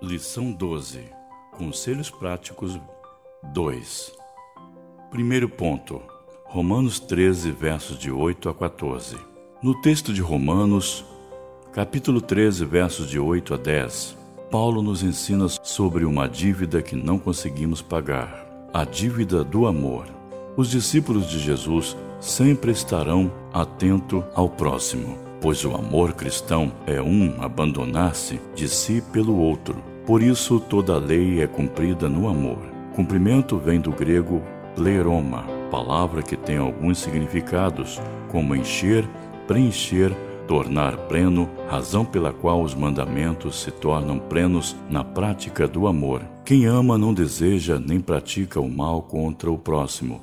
Lição 12 Conselhos Práticos 2 Primeiro ponto. Romanos 13, versos de 8 a 14 No texto de Romanos, capítulo 13, versos de 8 a 10, Paulo nos ensina sobre uma dívida que não conseguimos pagar, a dívida do amor. Os discípulos de Jesus sempre estarão atentos ao próximo pois o amor cristão é um abandonar-se de si pelo outro. Por isso, toda a lei é cumprida no amor. Cumprimento vem do grego pleroma, palavra que tem alguns significados, como encher, preencher, tornar pleno, razão pela qual os mandamentos se tornam plenos na prática do amor. Quem ama não deseja nem pratica o mal contra o próximo.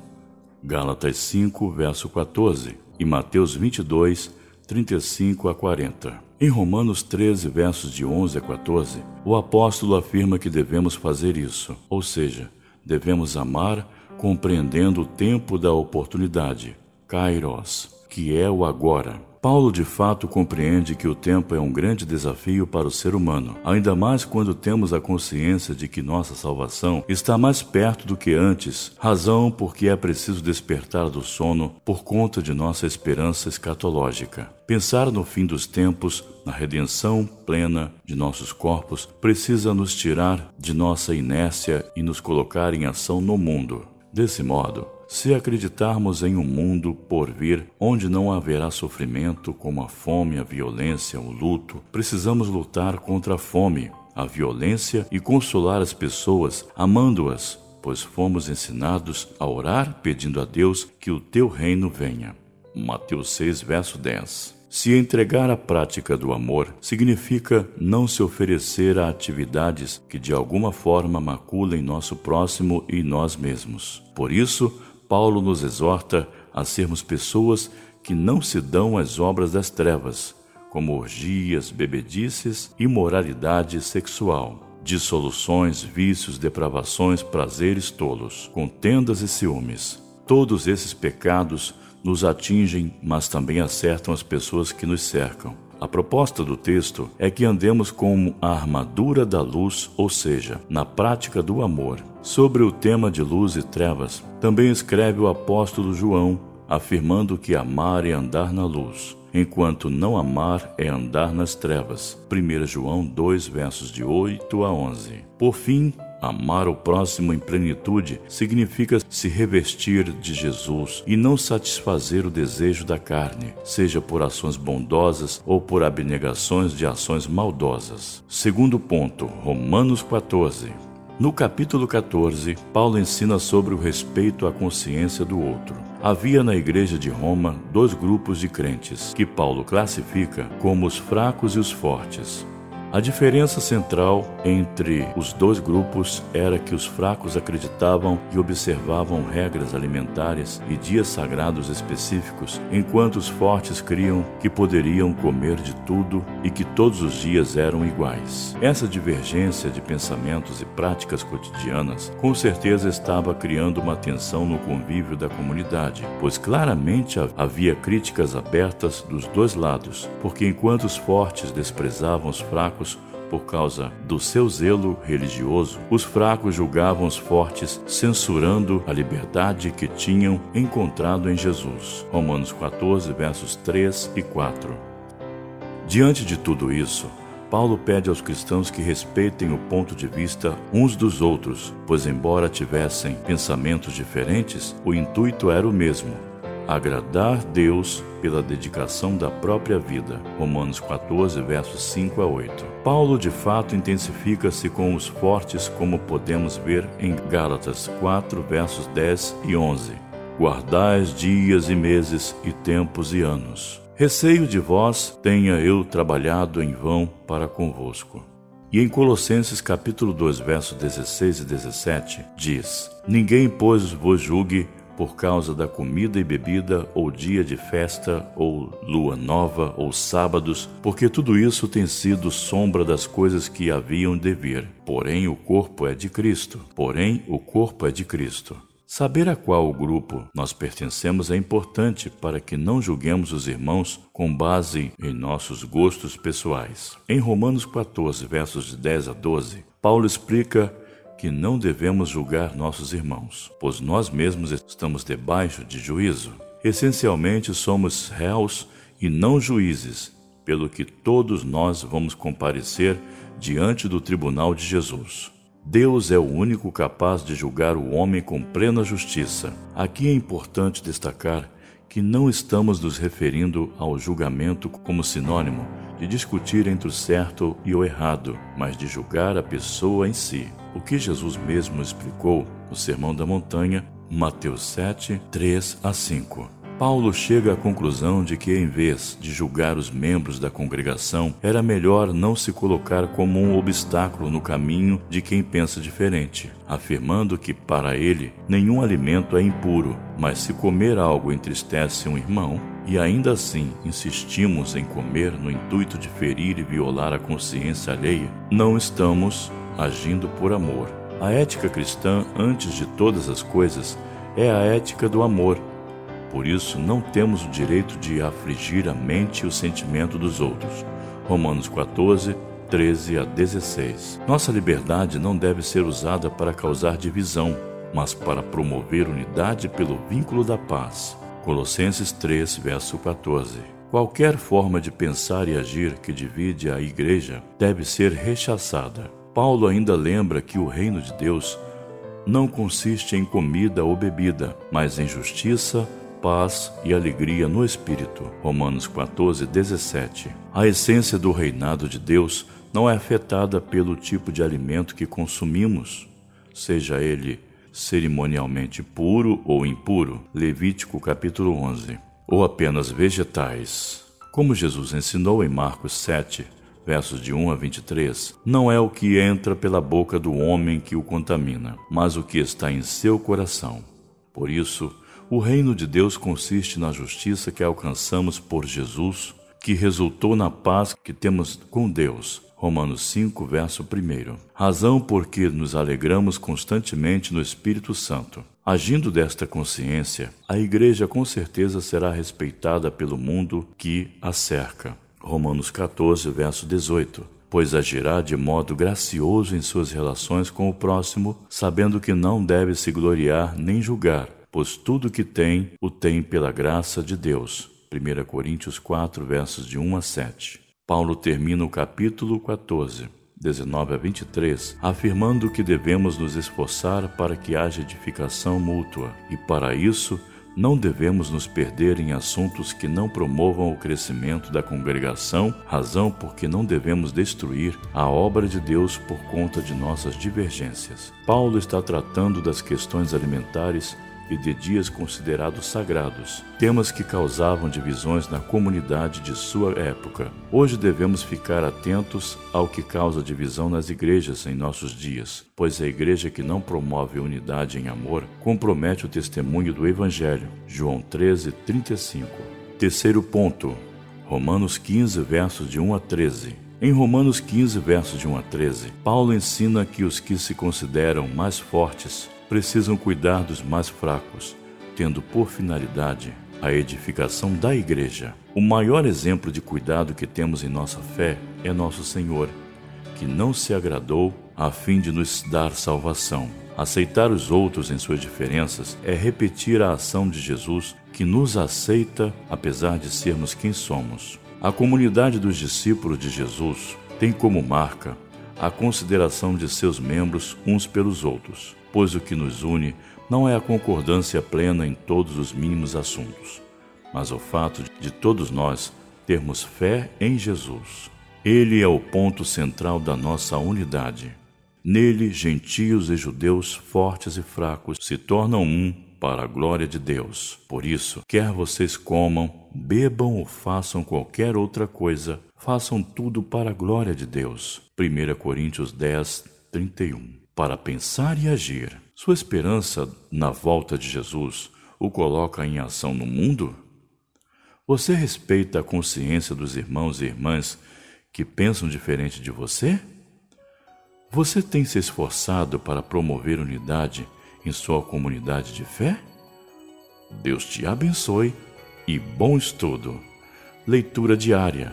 Gálatas 5, verso 14 e Mateus 22, 35 a 40. Em Romanos 13, versos de 11 a 14, o apóstolo afirma que devemos fazer isso, ou seja, devemos amar compreendendo o tempo da oportunidade, kairos, que é o agora. Paulo de fato compreende que o tempo é um grande desafio para o ser humano, ainda mais quando temos a consciência de que nossa salvação está mais perto do que antes, razão porque é preciso despertar do sono por conta de nossa esperança escatológica. Pensar no fim dos tempos, na redenção plena de nossos corpos, precisa nos tirar de nossa inércia e nos colocar em ação no mundo. Desse modo, se acreditarmos em um mundo por vir onde não haverá sofrimento como a fome, a violência, o luto, precisamos lutar contra a fome, a violência e consolar as pessoas, amando-as, pois fomos ensinados a orar pedindo a Deus que o teu reino venha. Mateus 6, verso 10. Se entregar à prática do amor significa não se oferecer a atividades que de alguma forma maculem nosso próximo e nós mesmos. Por isso, Paulo nos exorta a sermos pessoas que não se dão às obras das trevas, como orgias, bebedices, imoralidade sexual, dissoluções, vícios, depravações, prazeres tolos, contendas e ciúmes. Todos esses pecados nos atingem, mas também acertam as pessoas que nos cercam. A proposta do texto é que andemos como a armadura da luz, ou seja, na prática do amor. Sobre o tema de luz e trevas, também escreve o apóstolo João, afirmando que amar é andar na luz, enquanto não amar é andar nas trevas. 1 João 2, versos de 8 a 11. Por fim, Amar o próximo em plenitude significa se revestir de Jesus e não satisfazer o desejo da carne, seja por ações bondosas ou por abnegações de ações maldosas. Segundo ponto, Romanos 14. No capítulo 14, Paulo ensina sobre o respeito à consciência do outro. Havia na igreja de Roma dois grupos de crentes, que Paulo classifica como os fracos e os fortes. A diferença central entre os dois grupos era que os fracos acreditavam e observavam regras alimentares e dias sagrados específicos, enquanto os fortes criam que poderiam comer de tudo e que todos os dias eram iguais. Essa divergência de pensamentos e práticas cotidianas com certeza estava criando uma tensão no convívio da comunidade, pois claramente havia críticas abertas dos dois lados, porque enquanto os fortes desprezavam os fracos, fracos por causa do seu zelo religioso, os fracos julgavam os fortes, censurando a liberdade que tinham encontrado em Jesus. Romanos 14, versos 3 e 4. Diante de tudo isso, Paulo pede aos cristãos que respeitem o ponto de vista uns dos outros, pois, embora tivessem pensamentos diferentes, o intuito era o mesmo: agradar Deus pela dedicação da própria vida. Romanos 14, versos 5 a 8. Paulo de fato intensifica-se com os fortes, como podemos ver em Gálatas 4, versos 10 e 11. Guardais dias e meses e tempos e anos. Receio de vós tenha eu trabalhado em vão para convosco. E em Colossenses capítulo 2, versos 16 e 17, diz: Ninguém, pois, vos julgue por causa da comida e bebida, ou dia de festa, ou lua nova, ou sábados, porque tudo isso tem sido sombra das coisas que haviam de vir. Porém, o corpo é de Cristo. Porém, o corpo é de Cristo. Saber a qual grupo nós pertencemos é importante para que não julguemos os irmãos com base em nossos gostos pessoais. Em Romanos 14, versos de 10 a 12, Paulo explica que não devemos julgar nossos irmãos, pois nós mesmos estamos debaixo de juízo. Essencialmente, somos réus e não juízes, pelo que todos nós vamos comparecer diante do tribunal de Jesus. Deus é o único capaz de julgar o homem com plena justiça. Aqui é importante destacar que não estamos nos referindo ao julgamento como sinônimo de discutir entre o certo e o errado, mas de julgar a pessoa em si. O que Jesus mesmo explicou no Sermão da Montanha, Mateus 7, 3 a 5. Paulo chega à conclusão de que, em vez de julgar os membros da congregação, era melhor não se colocar como um obstáculo no caminho de quem pensa diferente, afirmando que, para ele, nenhum alimento é impuro, mas se comer algo entristece um irmão, e ainda assim insistimos em comer no intuito de ferir e violar a consciência alheia, não estamos agindo por amor. A ética cristã, antes de todas as coisas, é a ética do amor por isso, não temos o direito de afligir a mente e o sentimento dos outros. Romanos 14, 13 a 16. Nossa liberdade não deve ser usada para causar divisão, mas para promover unidade pelo vínculo da paz. Colossenses 3, verso 14. Qualquer forma de pensar e agir que divide a igreja deve ser rechaçada. Paulo ainda lembra que o reino de Deus não consiste em comida ou bebida, mas em justiça, paz e alegria no Espírito. Romanos 14, 17. A essência do reinado de Deus não é afetada pelo tipo de alimento que consumimos, seja ele cerimonialmente puro ou impuro. Levítico capítulo 11. Ou apenas vegetais. Como Jesus ensinou em Marcos 7, versos de 1 a 23, não é o que entra pela boca do homem que o contamina, mas o que está em seu coração. Por isso, o reino de Deus consiste na justiça que alcançamos por Jesus, que resultou na paz que temos com Deus. Romanos 5, verso 1. Razão por que nos alegramos constantemente no Espírito Santo. Agindo desta consciência, a Igreja com certeza será respeitada pelo mundo que a cerca. Romanos 14, verso 18 pois agirá de modo gracioso em suas relações com o próximo, sabendo que não deve se gloriar nem julgar, pois tudo que tem, o tem pela graça de Deus. 1 Coríntios 4, versos de 1 a 7. Paulo termina o capítulo 14, 19 a 23, afirmando que devemos nos esforçar para que haja edificação mútua, e para isso não devemos nos perder em assuntos que não promovam o crescimento da congregação, razão porque não devemos destruir a obra de Deus por conta de nossas divergências. Paulo está tratando das questões alimentares e de dias considerados sagrados, temas que causavam divisões na comunidade de sua época. Hoje devemos ficar atentos ao que causa divisão nas igrejas em nossos dias, pois a igreja que não promove unidade em amor compromete o testemunho do Evangelho. João 13, 35. Terceiro ponto. Romanos 15, versos de 1 a 13. Em Romanos 15, versos de 1 a 13, Paulo ensina que os que se consideram mais fortes precisam cuidar dos mais fracos, tendo por finalidade a edificação da igreja. O maior exemplo de cuidado que temos em nossa fé é nosso Senhor, que não se agradou a fim de nos dar salvação. Aceitar os outros em suas diferenças é repetir a ação de Jesus que nos aceita apesar de sermos quem somos. A comunidade dos discípulos de Jesus tem como marca a consideração de seus membros uns pelos outros pois o que nos une não é a concordância plena em todos os mínimos assuntos, mas o fato de todos nós termos fé em Jesus. Ele é o ponto central da nossa unidade. Nele, gentios e judeus, fortes e fracos, se tornam um para a glória de Deus. Por isso, quer vocês comam, bebam ou façam qualquer outra coisa, façam tudo para a glória de Deus. 1 Coríntios 10, 31 para pensar e agir. Sua esperança na volta de Jesus o coloca em ação no mundo? Você respeita a consciência dos irmãos e irmãs que pensam diferente de você? Você tem se esforçado para promover unidade em sua comunidade de fé? Deus te abençoe e bom estudo. Leitura diária.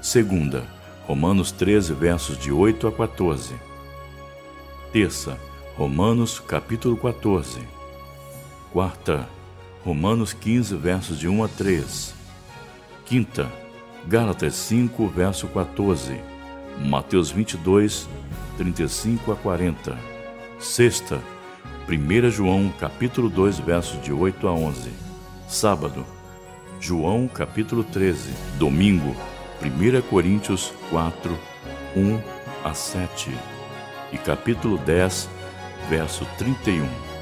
Segunda, Romanos 13, versos de 8 a 14. Terça, Romanos capítulo 14. Quarta, Romanos 15, versos de 1 a 3. Quinta, Gálatas 5, verso 14. Mateus 22, 35 a 40. Sexta, 1 João capítulo 2, versos de 8 a 11. Sábado, João capítulo 13. Domingo, 1 Coríntios 4, 1 a 7. E capítulo 10, verso 31.